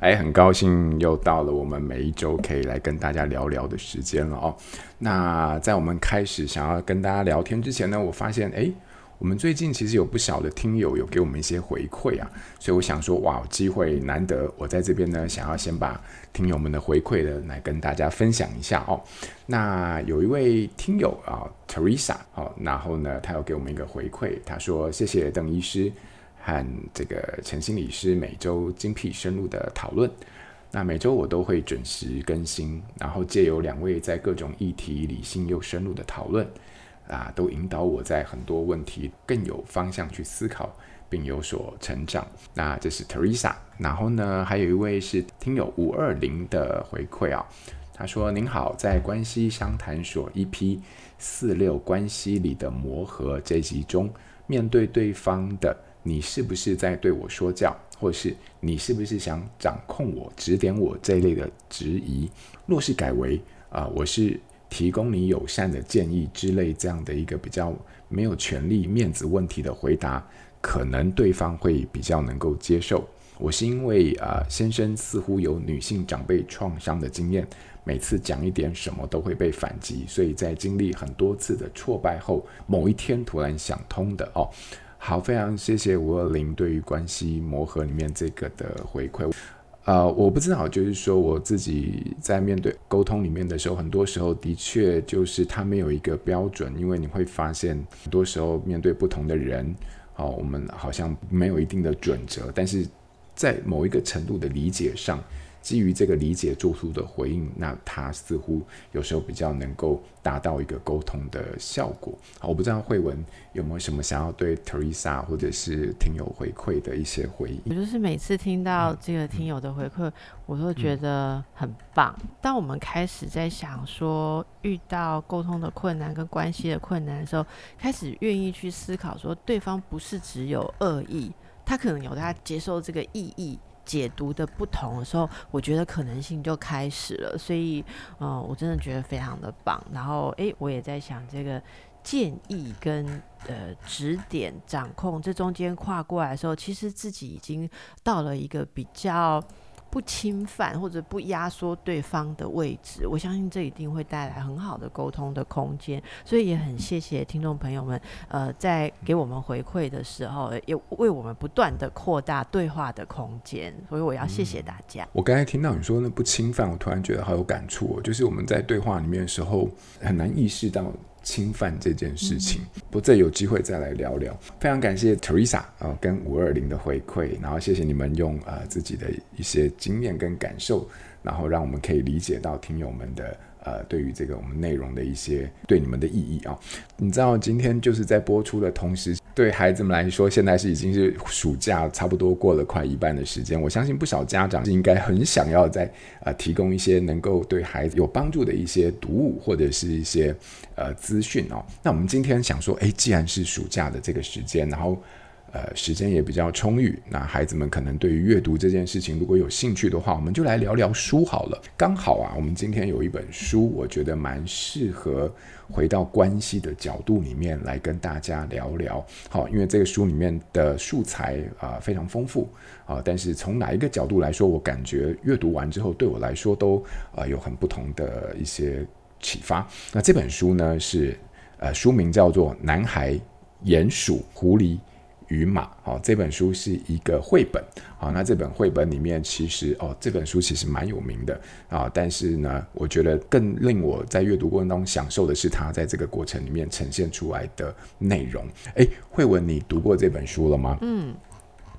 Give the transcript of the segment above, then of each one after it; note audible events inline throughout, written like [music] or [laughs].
哎，很高兴又到了我们每一周可以来跟大家聊聊的时间了哦。那在我们开始想要跟大家聊天之前呢，我发现哎，我们最近其实有不少的听友有给我们一些回馈啊，所以我想说，哇，机会难得，我在这边呢，想要先把听友们的回馈的来跟大家分享一下哦。那有一位听友啊，Teresa，好，然后呢，他有给我们一个回馈，他说谢谢邓医师。和这个陈心理师每周精辟深入的讨论，那每周我都会准时更新，然后借由两位在各种议题理性又深入的讨论，啊，都引导我在很多问题更有方向去思考，并有所成长。那这是 Teresa，然后呢，还有一位是听友五二零的回馈啊，他说：“您好，在关系相谈所 EP 四六关系里的磨合这集中，面对对方的。”你是不是在对我说教，或是你是不是想掌控我、指点我这一类的质疑？若是改为啊、我是提供你友善的建议之类这样的一个比较没有权利、面子问题的回答，可能对方会比较能够接受。我是因为啊、先生似乎有女性长辈创伤的经验，每次讲一点什么都会被反击，所以在经历很多次的挫败后，某一天突然想通的哦。好，非常谢谢五二零对于关系磨合里面这个的回馈。呃，我不知道，就是说我自己在面对沟通里面的时候，很多时候的确就是它没有一个标准，因为你会发现很多时候面对不同的人，哦，我们好像没有一定的准则，但是在某一个程度的理解上。基于这个理解做出的回应，那他似乎有时候比较能够达到一个沟通的效果。好，我不知道慧文有没有什么想要对 Teresa 或者是听友回馈的一些回应。我就是每次听到这个听友的回馈，我都觉得很棒。当我们开始在想说遇到沟通的困难跟关系的困难的时候，开始愿意去思考说对方不是只有恶意，他可能有他接受这个意义。解读的不同的时候，我觉得可能性就开始了。所以，嗯、呃，我真的觉得非常的棒。然后，诶，我也在想这个建议跟呃指点、掌控这中间跨过来的时候，其实自己已经到了一个比较。不侵犯或者不压缩对方的位置，我相信这一定会带来很好的沟通的空间。所以也很谢谢听众朋友们，呃，在给我们回馈的时候，也为我们不断的扩大对话的空间。所以我要谢谢大家。嗯，我刚才听到你说那不侵犯，我突然觉得好有感触哦。就是我们在对话里面的时候，很难意识到。侵犯这件事情，不，这有机会再来聊聊。非常感谢 Teresa 啊、呃、跟五二零的回馈，然后谢谢你们用呃自己的一些经验跟感受，然后让我们可以理解到听友们的。呃，对于这个我们内容的一些对你们的意义啊，你知道今天就是在播出的同时，对孩子们来说，现在是已经是暑假，差不多过了快一半的时间。我相信不少家长是应该很想要在呃提供一些能够对孩子有帮助的一些读物或者是一些呃资讯哦。那我们今天想说，哎，既然是暑假的这个时间，然后。呃，时间也比较充裕，那孩子们可能对于阅读这件事情如果有兴趣的话，我们就来聊聊书好了。刚好啊，我们今天有一本书，我觉得蛮适合回到关系的角度里面来跟大家聊聊。好，因为这个书里面的素材啊、非常丰富啊，但是从哪一个角度来说，我感觉阅读完之后对我来说都啊、有很不同的一些启发。那这本书呢是呃书名叫做《男孩、鼹鼠、狐狸》。与马，好，这本书是一个绘本，好，那这本绘本里面其实哦，这本书其实蛮有名的啊，但是呢，我觉得更令我在阅读过程中享受的是它在这个过程里面呈现出来的内容。诶，惠文，你读过这本书了吗？嗯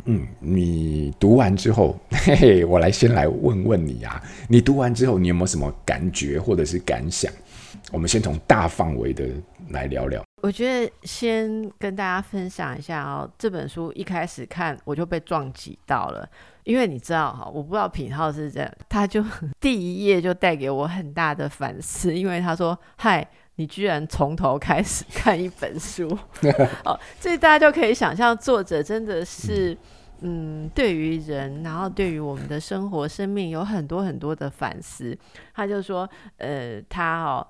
嗯，你读完之后，[laughs] 嘿嘿，我来先来问问你啊，你读完之后，你有没有什么感觉或者是感想？我们先从大范围的来聊聊。我觉得先跟大家分享一下哦，这本书一开始看我就被撞击到了，因为你知道哈，我不知道品浩是这样，他就 [laughs] 第一页就带给我很大的反思，因为他说：“嗨，你居然从头开始看一本书，[laughs] 哦，所以大家就可以想象，作者真的是，嗯，对于人，然后对于我们的生活、生命，有很多很多的反思。他就说，呃，他哦，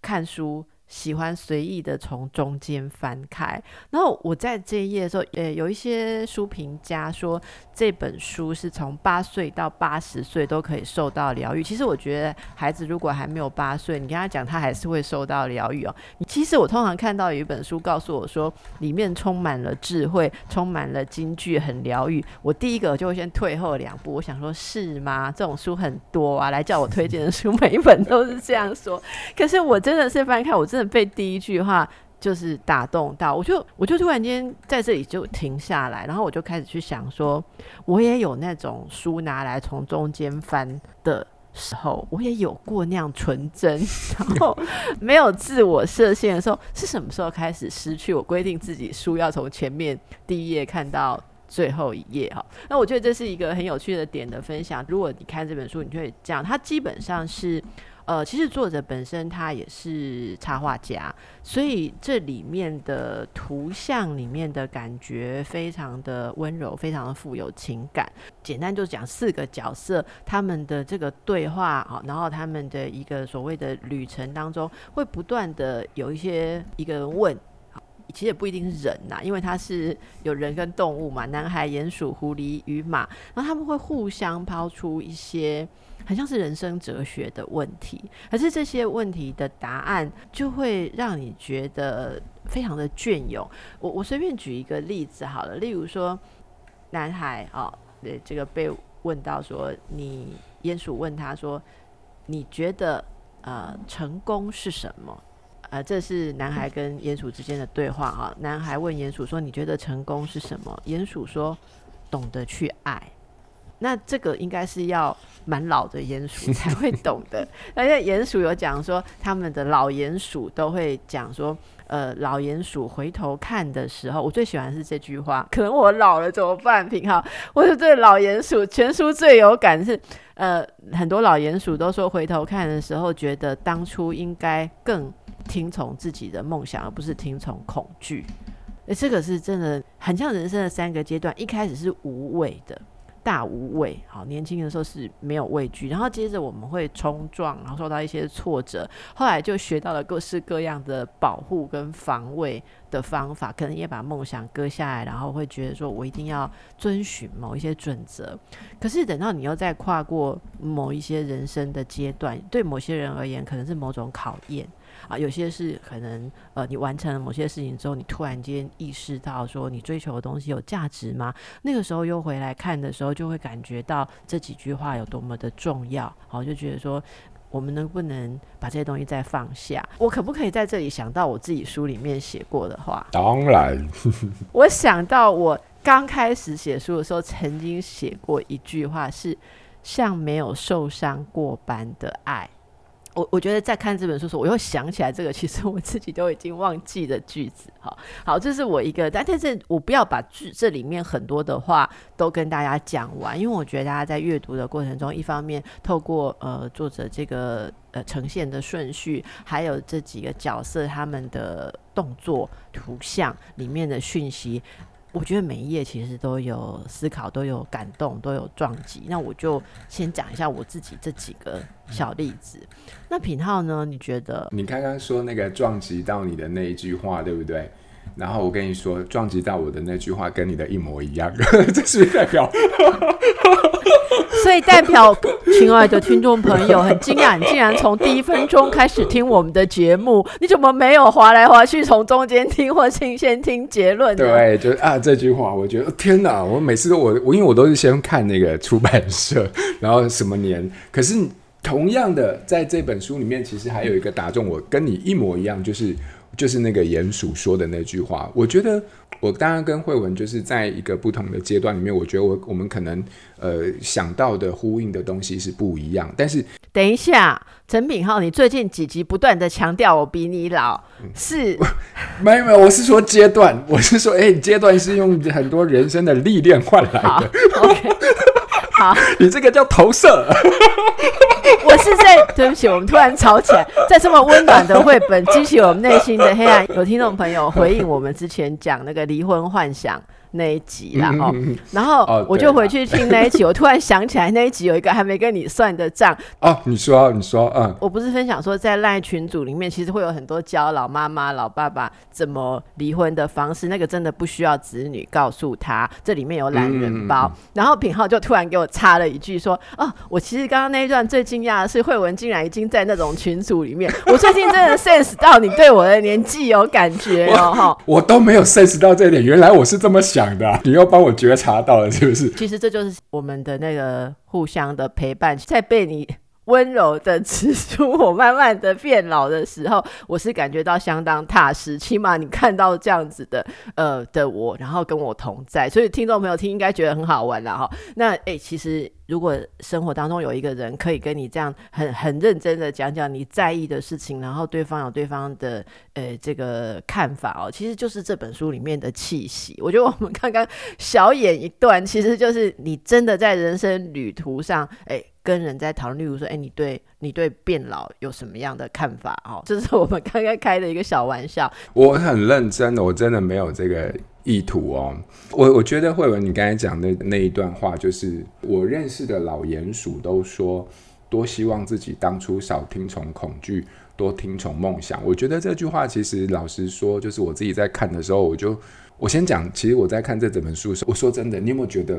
看书。喜欢随意的从中间翻开，然后我在这一页的时候，呃，有一些书评家说这本书是从八岁到八十岁都可以受到疗愈。其实我觉得孩子如果还没有八岁，你跟他讲，他还是会受到疗愈哦。其实我通常看到有一本书告诉我说里面充满了智慧，充满了金句，很疗愈。我第一个就会先退后两步，我想说是吗？这种书很多啊，来叫我推荐的书每一本都是这样说。可是我真的是翻开，我真的。被第一句话就是打动到，我就我就突然间在这里就停下来，然后我就开始去想说，我也有那种书拿来从中间翻的时候，我也有过那样纯真，[laughs] 然后没有自我设限的时候，是什么时候开始失去？我规定自己书要从前面第一页看到最后一页哈。那我觉得这是一个很有趣的点的分享。如果你看这本书，你就会这样，它基本上是。呃，其实作者本身他也是插画家，所以这里面的图像里面的感觉非常的温柔，非常的富有情感。简单就讲四个角色他们的这个对话啊，然后他们的一个所谓的旅程当中，会不断的有一些一个人问，其实也不一定是人呐，因为他是有人跟动物嘛，男孩、鼹鼠、狐狸与马，然后他们会互相抛出一些。很像是人生哲学的问题，可是这些问题的答案就会让你觉得非常的隽永。我我随便举一个例子好了，例如说，男孩哦，对，这个被问到说，你鼹鼠问他说，你觉得呃成功是什么？呃，这是男孩跟鼹鼠之间的对话哈。男孩问鼹鼠说，你觉得成功是什么？鼹鼠说，懂得去爱。那这个应该是要蛮老的鼹鼠才会 [laughs] 懂的，而且鼹鼠有讲说，他们的老鼹鼠都会讲说，呃，老鼹鼠回头看的时候，我最喜欢的是这句话。可能我老了怎么办？平浩，我是对老鼹鼠全书最有感是，呃，很多老鼹鼠都说回头看的时候，觉得当初应该更听从自己的梦想，而不是听从恐惧。哎，这个是真的很像人生的三个阶段，一开始是无畏的。大无畏，好，年轻的时候是没有畏惧，然后接着我们会冲撞，然后受到一些挫折，后来就学到了各式各样的保护跟防卫的方法，可能也把梦想割下来，然后会觉得说我一定要遵循某一些准则。可是等到你又再跨过某一些人生的阶段，对某些人而言可能是某种考验。啊，有些是可能，呃，你完成了某些事情之后，你突然间意识到说，你追求的东西有价值吗？那个时候又回来看的时候，就会感觉到这几句话有多么的重要。好，就觉得说，我们能不能把这些东西再放下？我可不可以在这里想到我自己书里面写过的话？当然，[laughs] 我想到我刚开始写书的时候，曾经写过一句话，是像没有受伤过般的爱。我我觉得在看这本书的时候，我又想起来这个，其实我自己都已经忘记的句子。好，好，这是我一个，但但是我不要把句这里面很多的话都跟大家讲完，因为我觉得大家在阅读的过程中，一方面透过呃作者这个呃呈现的顺序，还有这几个角色他们的动作、图像里面的讯息。我觉得每一页其实都有思考，都有感动，都有撞击。那我就先讲一下我自己这几个小例子。那品浩呢？你觉得？你刚刚说那个撞击到你的那一句话，对不对？然后我跟你说，撞击到我的那句话跟你的一模一样，[laughs] 这是代表。[laughs] 所以代表，亲爱的听众朋友，很惊讶，你竟然从第一分钟开始听我们的节目，你怎么没有划来划去从中间听，或先先听结论？对，就啊这句话，我觉得天哪！我每次都我我因为我都是先看那个出版社，然后什么年，可是同样的，在这本书里面，其实还有一个打中我，跟你一模一样，就是。就是那个鼹鼠说的那句话，我觉得我当然跟慧文就是在一个不同的阶段里面，我觉得我我们可能呃想到的呼应的东西是不一样。但是等一下，陈品浩，你最近几集不断的强调我比你老，是？[laughs] 没有没有，我是说阶段，我是说，哎、欸，阶段是用很多人生的历练换来的。好，okay. [laughs] 好，你这个叫投射。[laughs] [laughs] 我是在对不起，我们突然吵起来，在这么温暖的绘本激起我们内心的黑暗。[laughs] 有听众朋友回应我们之前讲那个离婚幻想。那一集啦，哦，然后我就回去听那一集，我突然想起来那一集有一个还没跟你算的账啊，[laughs] 你说，你说，嗯，我不是分享说在赖群组里面，其实会有很多教老妈妈、老爸爸怎么离婚的方式，那个真的不需要子女告诉他，这里面有懒人包。然后品浩就突然给我插了一句说，哦，我其实刚刚那一段最惊讶的是慧文竟然已经在那种群组里面，[laughs] 我最近真的 sense 到你对我的年纪有感觉哦，哈，我都没有 sense 到这一点，原来我是这么想。讲的，你又帮我觉察到了，是不是？其实这就是我们的那个互相的陪伴，在被你温柔的指出我慢慢的变老的时候，我是感觉到相当踏实。起码你看到这样子的呃的我，然后跟我同在，所以听众朋友听应该觉得很好玩了哈。那哎、欸，其实。如果生活当中有一个人可以跟你这样很很认真的讲讲你在意的事情，然后对方有对方的呃这个看法哦，其实就是这本书里面的气息。我觉得我们刚刚小演一段，其实就是你真的在人生旅途上，哎，跟人在讨论，例如说，哎，你对你对变老有什么样的看法？哦，这是我们刚刚开的一个小玩笑。我很认真的，我真的没有这个。意图哦，我我觉得慧文，你刚才讲的那一段话，就是我认识的老鼹鼠都说，多希望自己当初少听从恐惧，多听从梦想。我觉得这句话其实老实说，就是我自己在看的时候，我就我先讲，其实我在看这整本书的时候，我说真的，你有没有觉得，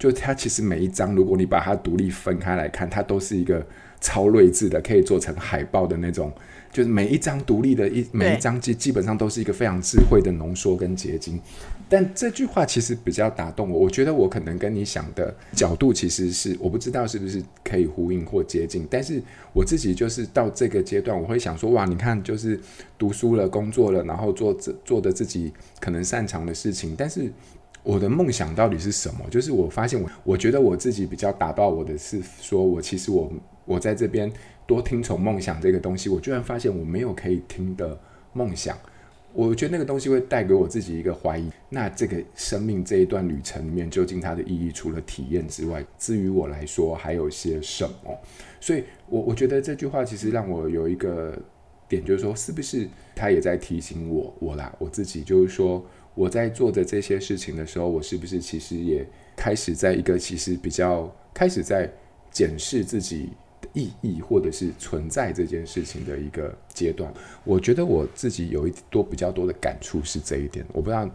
就它其实每一章，如果你把它独立分开来看，它都是一个超睿智的，可以做成海报的那种。就是每一张独立的一每一张基基本上都是一个非常智慧的浓缩跟结晶，但这句话其实比较打动我。我觉得我可能跟你想的角度其实是我不知道是不是可以呼应或接近，但是我自己就是到这个阶段，我会想说哇，你看就是读书了、工作了，然后做做做的自己可能擅长的事情，但是我的梦想到底是什么？就是我发现我我觉得我自己比较打到我的是说我其实我我在这边。多听从梦想这个东西，我居然发现我没有可以听的梦想。我觉得那个东西会带给我自己一个怀疑。那这个生命这一段旅程里面，究竟它的意义除了体验之外，至于我来说还有些什么？所以我，我觉得这句话其实让我有一个点，就是说，是不是他也在提醒我，我啦，我自己，就是说，我在做的这些事情的时候，我是不是其实也开始在一个其实比较开始在检视自己。意义或者是存在这件事情的一个阶段，我觉得我自己有一多比较多的感触是这一点，我不知道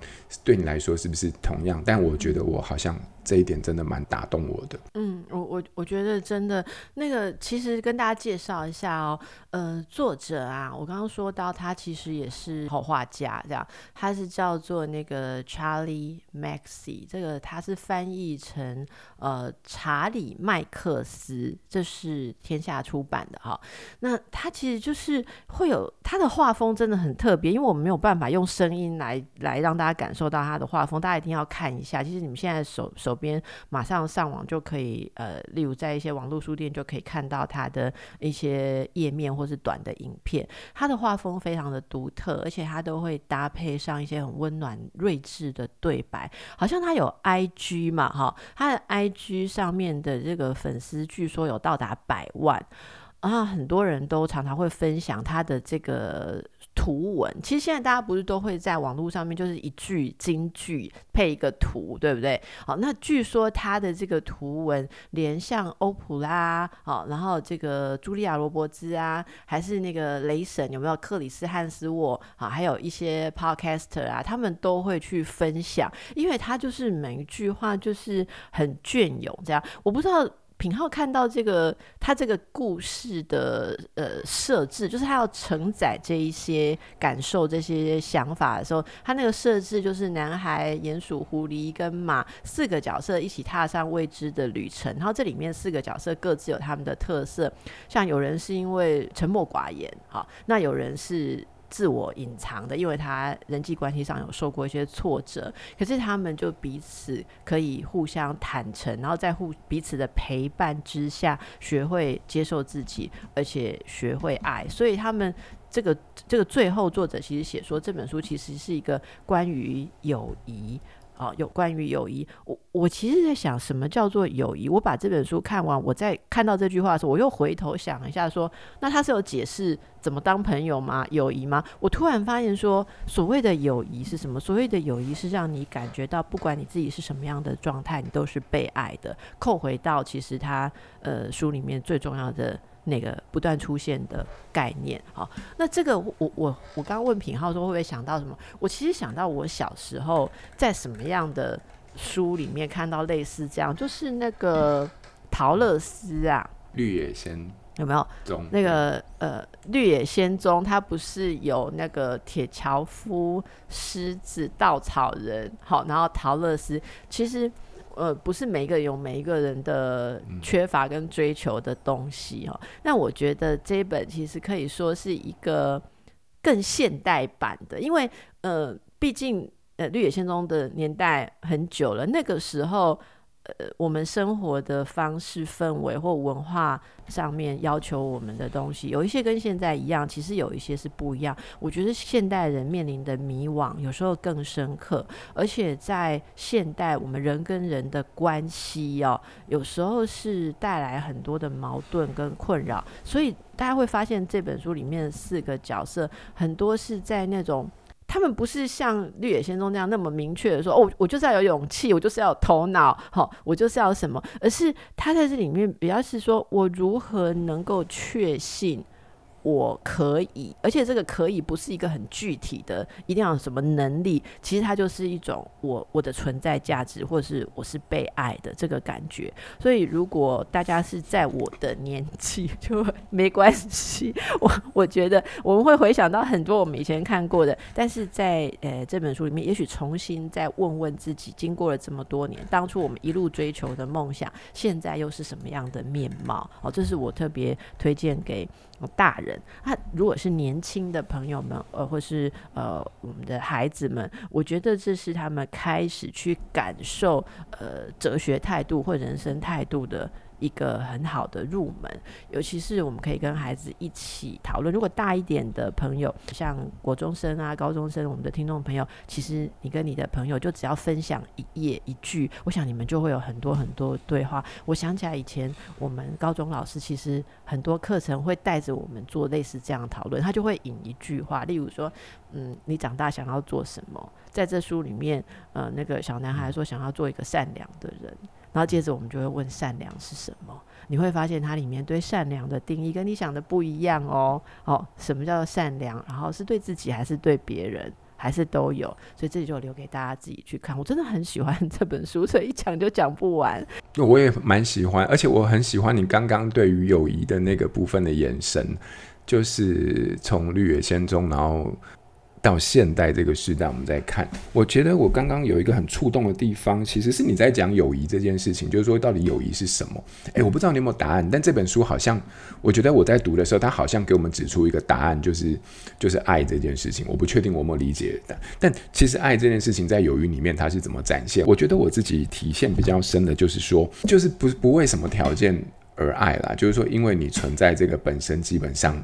对你来说是不是同样，但我觉得我好像。这一点真的蛮打动我的。嗯，我我我觉得真的那个，其实跟大家介绍一下哦。呃，作者啊，我刚刚说到他其实也是好画家，这样，他是叫做那个 Charlie Maxi，这个他是翻译成呃查理麦克斯，这是天下出版的哈、那他其实就是会有他的画风真的很特别，因为我们没有办法用声音来来让大家感受到他的画风，大家一定要看一下。其实你们现在手手。边马上上网就可以，呃，例如在一些网络书店就可以看到他的一些页面或是短的影片。他的画风非常的独特，而且他都会搭配上一些很温暖、睿智的对白。好像他有 IG 嘛，哈，他的 IG 上面的这个粉丝据说有到达百万啊，很多人都常常会分享他的这个。图文其实现在大家不是都会在网络上面，就是一句金句配一个图，对不对？好，那据说他的这个图文，连像欧普拉，好，然后这个茱莉亚·罗伯兹啊，还是那个雷神，有没有克里斯·汉斯沃啊？还有一些 podcaster 啊，他们都会去分享，因为他就是每一句话就是很隽永，这样，我不知道。品皓看到这个，他这个故事的呃设置，就是他要承载这一些感受、这些想法的时候，他那个设置就是男孩、鼹鼠、狐狸跟马四个角色一起踏上未知的旅程。然后这里面四个角色各自有他们的特色，像有人是因为沉默寡言，好，那有人是。自我隐藏的，因为他人际关系上有受过一些挫折，可是他们就彼此可以互相坦诚，然后在互彼此的陪伴之下，学会接受自己，而且学会爱。所以他们这个这个最后作者其实写说，这本书其实是一个关于友谊。啊，有关于友谊，我我其实在想，什么叫做友谊？我把这本书看完，我在看到这句话的时候，我又回头想一下，说，那他是有解释怎么当朋友吗？友谊吗？我突然发现说，所谓的友谊是什么？所谓的友谊是让你感觉到，不管你自己是什么样的状态，你都是被爱的。扣回到其实他呃书里面最重要的。那个不断出现的概念，好，那这个我我我刚刚问品浩说会不会想到什么？我其实想到我小时候在什么样的书里面看到类似这样，就是那个陶乐斯啊，绿野仙有没有？那个呃，绿野仙踪，它不是有那个铁樵夫、狮子、稻草人，好，然后陶乐斯，其实。呃，不是每一个有每一个人的缺乏跟追求的东西哈。那、嗯、我觉得这一本其实可以说是一个更现代版的，因为呃，毕竟呃，绿野仙踪的年代很久了，那个时候。呃，我们生活的方式、氛围或文化上面要求我们的东西，有一些跟现在一样，其实有一些是不一样。我觉得现代人面临的迷惘有时候更深刻，而且在现代，我们人跟人的关系哦，有时候是带来很多的矛盾跟困扰。所以大家会发现这本书里面的四个角色，很多是在那种。他们不是像绿野仙踪那样那么明确的说，哦，我就是要有勇气，我就是要有头脑，好，我就是要什么，而是他在这里面比较是说我如何能够确信。我可以，而且这个可以不是一个很具体的，一定要有什么能力。其实它就是一种我我的存在价值，或者是我是被爱的这个感觉。所以如果大家是在我的年纪，[laughs] 就没关系。我我觉得我们会回想到很多我们以前看过的，但是在呃这本书里面，也许重新再问问自己，经过了这么多年，当初我们一路追求的梦想，现在又是什么样的面貌？哦，这是我特别推荐给。大人，他如果是年轻的朋友们，呃，或是呃我们的孩子们，我觉得这是他们开始去感受呃哲学态度或人生态度的。一个很好的入门，尤其是我们可以跟孩子一起讨论。如果大一点的朋友，像国中生啊、高中生，我们的听众朋友，其实你跟你的朋友就只要分享一页一句，我想你们就会有很多很多对话。我想起来以前我们高中老师其实很多课程会带着我们做类似这样的讨论，他就会引一句话，例如说，嗯，你长大想要做什么？在这书里面，呃，那个小男孩说想要做一个善良的人。然后接着我们就会问善良是什么？你会发现它里面对善良的定义跟你想的不一样哦。哦，什么叫做善良？然后是对自己还是对别人，还是都有？所以这里就留给大家自己去看。我真的很喜欢 [laughs] 这本书，所以一讲就讲不完。我也蛮喜欢，而且我很喜欢你刚刚对于友谊的那个部分的延伸，就是从绿野仙踪，然后。到现代这个时代，我们在看，我觉得我刚刚有一个很触动的地方，其实是你在讲友谊这件事情，就是说到底友谊是什么？诶，我不知道你有没有答案，但这本书好像，我觉得我在读的时候，它好像给我们指出一个答案，就是就是爱这件事情。我不确定我有没有理解，但但其实爱这件事情在友谊里面它是怎么展现？我觉得我自己体现比较深的就是说，就是不不为什么条件而爱啦，就是说因为你存在这个本身基本上。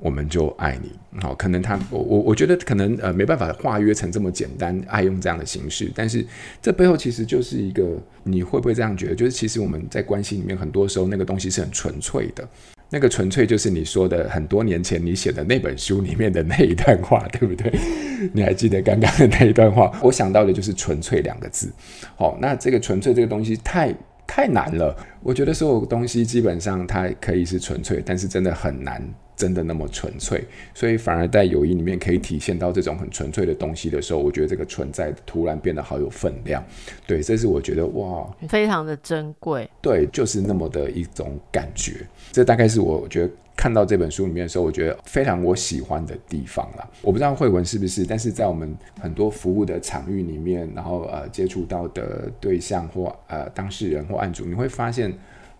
我们就爱你，好，可能他我我我觉得可能呃没办法化约成这么简单，爱用这样的形式，但是这背后其实就是一个，你会不会这样觉得？就是其实我们在关系里面很多时候那个东西是很纯粹的，那个纯粹就是你说的很多年前你写的那本书里面的那一段话，对不对？[laughs] 你还记得刚刚的那一段话？我想到的就是纯粹两个字，好，那这个纯粹这个东西太太难了，我觉得所有东西基本上它可以是纯粹，但是真的很难。真的那么纯粹，所以反而在友谊里面可以体现到这种很纯粹的东西的时候，我觉得这个存在突然变得好有分量。对，这是我觉得哇，非常的珍贵。对，就是那么的一种感觉。这大概是我觉得看到这本书里面的时候，我觉得非常我喜欢的地方啦。我不知道慧文是不是，但是在我们很多服务的场域里面，然后呃接触到的对象或呃当事人或案主，你会发现。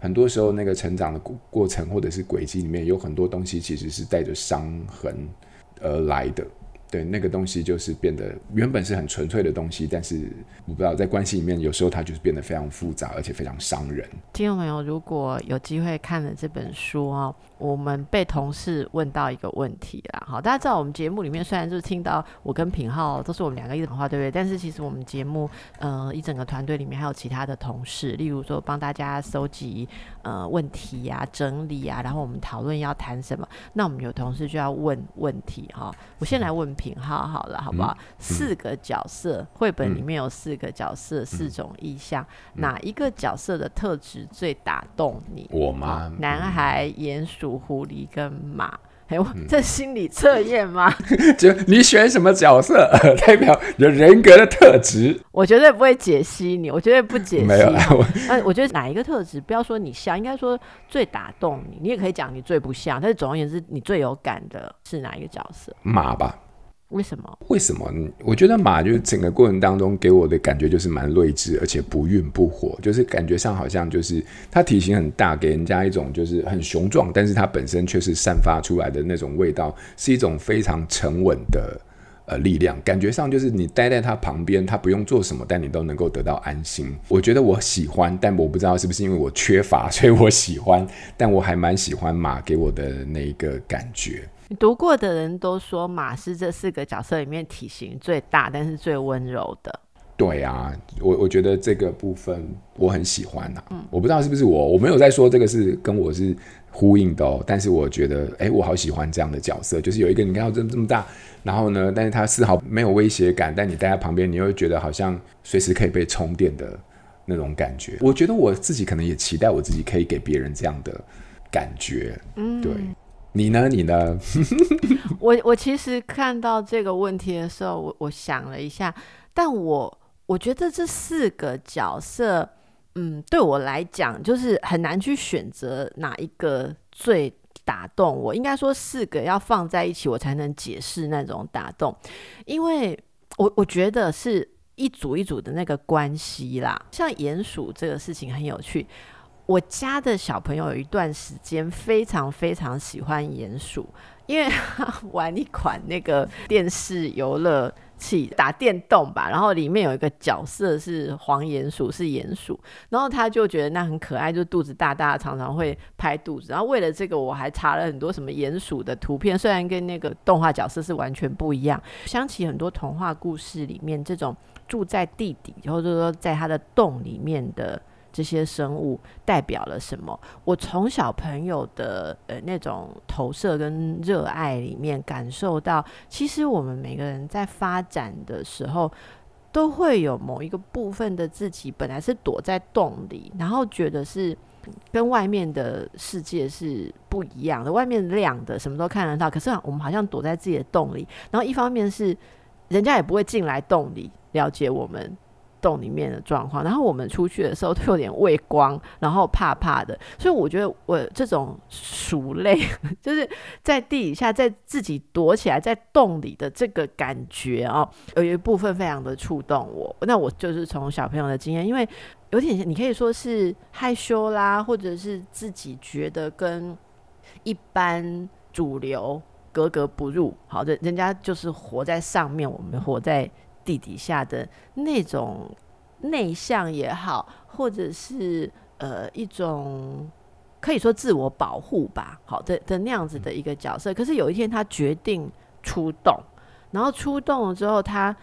很多时候，那个成长的过过程或者是轨迹里面，有很多东西其实是带着伤痕而来的。对，那个东西就是变得原本是很纯粹的东西，但是我不知道在关系里面，有时候它就是变得非常复杂，而且非常伤人。听众朋友，如果有机会看了这本书哦，我们被同事问到一个问题啦。好，大家知道我们节目里面虽然就是听到我跟品浩都是我们两个一讲话，对不对？但是其实我们节目呃一整个团队里面还有其他的同事，例如说帮大家搜集呃问题呀、啊、整理啊，然后我们讨论要谈什么。那我们有同事就要问问题哈。我先来问。品号好了，好不好？四个角色，绘本里面有四个角色，嗯、四种意象，嗯、哪一个角色的特质最打动你？我吗？男孩、鼹鼠、狐狸跟马。哎我，这心理测验吗？[laughs] 就你选什么角色，[laughs] 代表有人格的特质。我绝对不会解析你，我绝对不解析。没有，我，我觉得哪一个特质，不要说你像，应该说最打动你。你也可以讲你最不像，但是总而言之，你最有感的是哪一个角色？马吧。为什么？为什么？我觉得马就是整个过程当中给我的感觉就是蛮睿智，而且不愠不火，就是感觉上好像就是它体型很大，给人家一种就是很雄壮，但是它本身却是散发出来的那种味道，是一种非常沉稳的呃力量，感觉上就是你待在它旁边，它不用做什么，但你都能够得到安心。我觉得我喜欢，但我不知道是不是因为我缺乏，所以我喜欢，但我还蛮喜欢马给我的那一个感觉。你读过的人都说马是这四个角色里面体型最大，但是最温柔的。对啊，我我觉得这个部分我很喜欢呐、啊。嗯，我不知道是不是我，我没有在说这个是跟我是呼应的哦。但是我觉得，哎，我好喜欢这样的角色，就是有一个你看到这么这么大，然后呢，但是他丝毫没有威胁感，但你待在旁边，你又觉得好像随时可以被充电的那种感觉。我觉得我自己可能也期待我自己可以给别人这样的感觉。嗯，对。你呢？你呢？[laughs] 我我其实看到这个问题的时候，我我想了一下，但我我觉得这四个角色，嗯，对我来讲就是很难去选择哪一个最打动我。应该说四个要放在一起，我才能解释那种打动，因为我我觉得是一组一组的那个关系啦。像鼹鼠这个事情很有趣。我家的小朋友有一段时间非常非常喜欢鼹鼠，因为他 [laughs] 玩一款那个电视游乐器，打电动吧，然后里面有一个角色是黄鼹鼠，是鼹鼠，然后他就觉得那很可爱，就肚子大大，常常会拍肚子。然后为了这个，我还查了很多什么鼹鼠的图片，虽然跟那个动画角色是完全不一样。想起很多童话故事里面这种住在地底，或者说在它的洞里面的。这些生物代表了什么？我从小朋友的呃那种投射跟热爱里面感受到，其实我们每个人在发展的时候，都会有某一个部分的自己本来是躲在洞里，然后觉得是跟外面的世界是不一样的，外面亮的什么都看得到，可是我们好像躲在自己的洞里，然后一方面是人家也不会进来洞里了解我们。洞里面的状况，然后我们出去的时候都有点畏光，然后怕怕的，所以我觉得我这种鼠类，[laughs] 就是在地底下，在自己躲起来，在洞里的这个感觉哦，有一部分非常的触动我。那我就是从小朋友的经验，因为有点你可以说是害羞啦，或者是自己觉得跟一般主流格格不入，好的，人家就是活在上面，我们活在。地底下的那种内向也好，或者是呃一种可以说自我保护吧，好的的那样子的一个角色。可是有一天他决定出动，然后出动了之后，他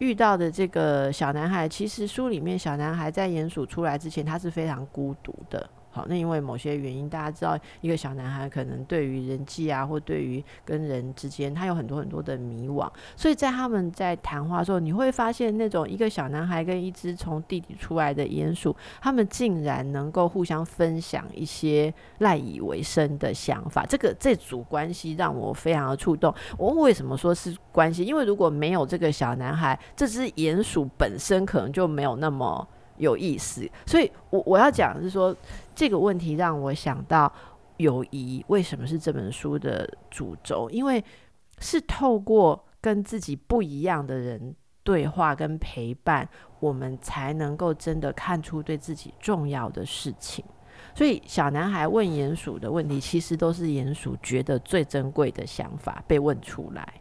遇到的这个小男孩，其实书里面小男孩在鼹鼠出来之前，他是非常孤独的。好，那因为某些原因，大家知道，一个小男孩可能对于人际啊，或对于跟人之间，他有很多很多的迷惘。所以在他们在谈话的时候，你会发现那种一个小男孩跟一只从地底出来的鼹鼠，他们竟然能够互相分享一些赖以为生的想法。这个这组关系让我非常的触动。我为什么说是关系？因为如果没有这个小男孩，这只鼹鼠本身可能就没有那么有意思。所以我我要讲的是说。这个问题让我想到友谊为什么是这本书的主轴？因为是透过跟自己不一样的人对话跟陪伴，我们才能够真的看出对自己重要的事情。所以小男孩问鼹鼠的问题，其实都是鼹鼠觉得最珍贵的想法被问出来。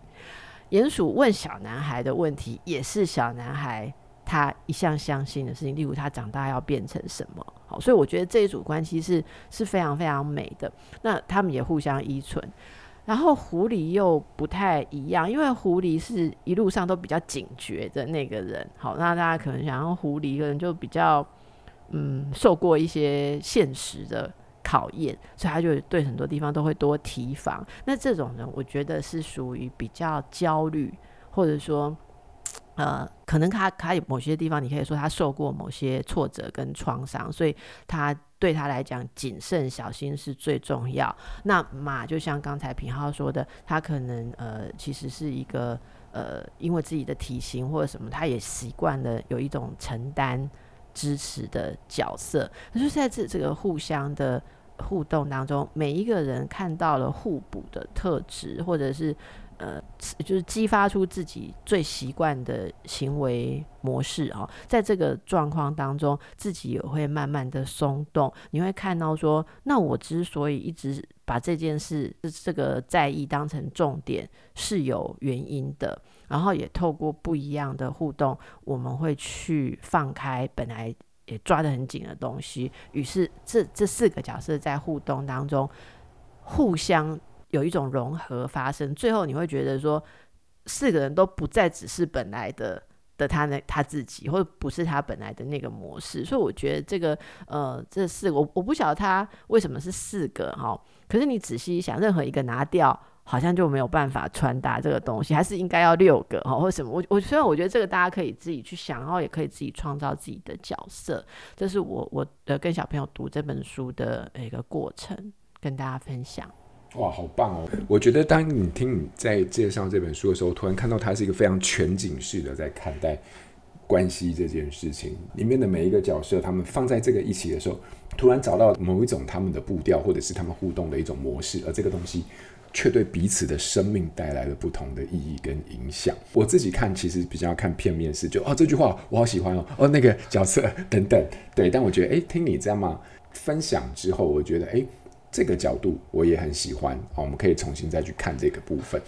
鼹鼠问小男孩的问题，也是小男孩他一向相信的事情，例如他长大要变成什么。好，所以我觉得这一组关系是是非常非常美的。那他们也互相依存。然后狐狸又不太一样，因为狐狸是一路上都比较警觉的那个人。好，那大家可能想，狐狸可能就比较嗯受过一些现实的考验，所以他就对很多地方都会多提防。那这种人，我觉得是属于比较焦虑，或者说呃，可能他他有某些地方，你可以说他受过某些挫折跟创伤，所以他。对他来讲，谨慎小心是最重要。那马就像刚才品浩说的，他可能呃，其实是一个呃，因为自己的体型或者什么，他也习惯了有一种承担支持的角色。可是在这这个互相的互动当中，每一个人看到了互补的特质，或者是。呃，就是激发出自己最习惯的行为模式哦，在这个状况当中，自己也会慢慢的松动。你会看到说，那我之所以一直把这件事这个在意当成重点，是有原因的。然后也透过不一样的互动，我们会去放开本来也抓得很紧的东西。于是，这这四个角色在互动当中互相。有一种融合发生，最后你会觉得说，四个人都不再只是本来的的他那他自己，或者不是他本来的那个模式。所以我觉得这个呃，这四个我我不晓得他为什么是四个哈，可是你仔细一想，任何一个拿掉，好像就没有办法传达这个东西，还是应该要六个哈，或什么？我我虽然我觉得这个大家可以自己去想，然后也可以自己创造自己的角色。这是我我呃跟小朋友读这本书的一个过程，跟大家分享。哇，好棒哦！我觉得当你听你在介绍这本书的时候，突然看到它是一个非常全景式的在看待关系这件事情。里面的每一个角色，他们放在这个一起的时候，突然找到某一种他们的步调，或者是他们互动的一种模式，而这个东西却对彼此的生命带来了不同的意义跟影响。我自己看其实比较看片面式，就哦这句话我好喜欢哦，哦那个角色等等，对。但我觉得哎，听你这样嘛分享之后，我觉得哎。这个角度我也很喜欢，好，我们可以重新再去看这个部分。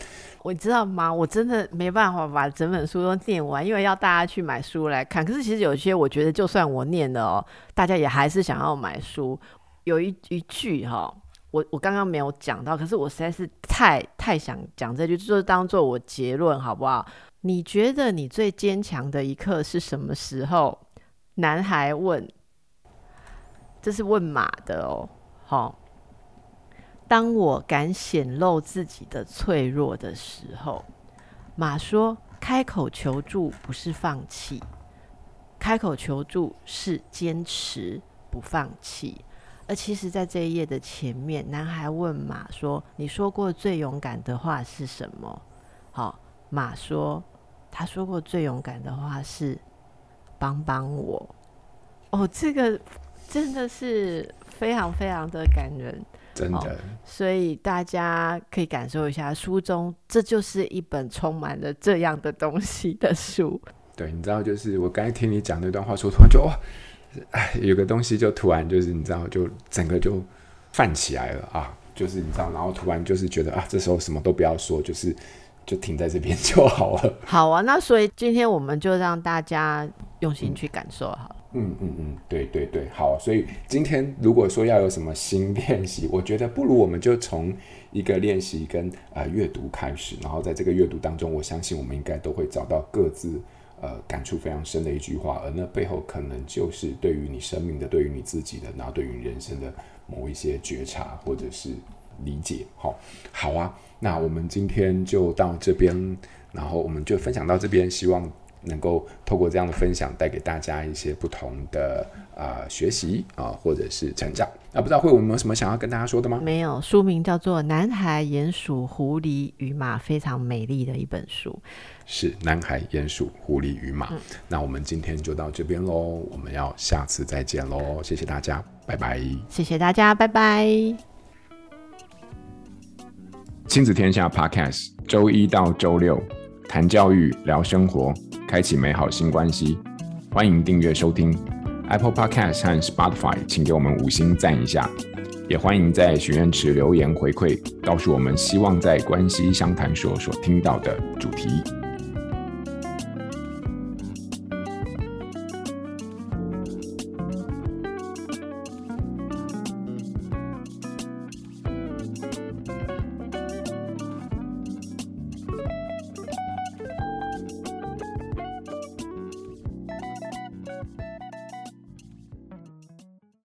我知道吗？我真的没办法把整本书都念完，因为要大家去买书来看。可是其实有些我觉得，就算我念了哦，大家也还是想要买书。有一一句哈，我我刚刚没有讲到，可是我实在是太太想讲这句，就是当做我结论好不好？你觉得你最坚强的一刻是什么时候？男孩问，这是问马的哦，好。当我敢显露自己的脆弱的时候，马说：“开口求助不是放弃，开口求助是坚持不放弃。”而其实，在这一页的前面，男孩问马说：“你说过最勇敢的话是什么？”好，马说：“他说过最勇敢的话是帮帮我。”哦，这个真的是非常非常的感人。真的、哦，所以大家可以感受一下书中，这就是一本充满了这样的东西的书。对，你知道，就是我刚才听你讲那段话说，突然就哇，哎，有个东西就突然就是你知道，就整个就泛起来了啊，就是你知道，然后突然就是觉得啊，这时候什么都不要说，就是就停在这边就好了。好啊，那所以今天我们就让大家用心去感受好了。嗯嗯嗯，对对对，好。所以今天如果说要有什么新练习，我觉得不如我们就从一个练习跟呃阅读开始，然后在这个阅读当中，我相信我们应该都会找到各自呃感触非常深的一句话，而那背后可能就是对于你生命的、对于你自己的，然后对于人生的某一些觉察或者是理解。好，好啊，那我们今天就到这边，然后我们就分享到这边，希望。能够透过这样的分享，带给大家一些不同的啊、呃、学习啊、呃，或者是成长。那、啊、不知道慧文有没有什么想要跟大家说的吗？没有，书名叫做《男孩、鼹鼠、狐狸与马》，非常美丽的一本书。是《男孩、鼹鼠、狐狸与马》嗯。那我们今天就到这边喽，我们要下次再见喽，谢谢大家，拜拜。谢谢大家，拜拜。亲子天下 Podcast，周一到周六谈教育，聊生活。开启美好新关系，欢迎订阅收听 Apple Podcast 和 Spotify，请给我们五星赞一下，也欢迎在许愿池留言回馈，告诉我们希望在关系相谈所所听到的主题。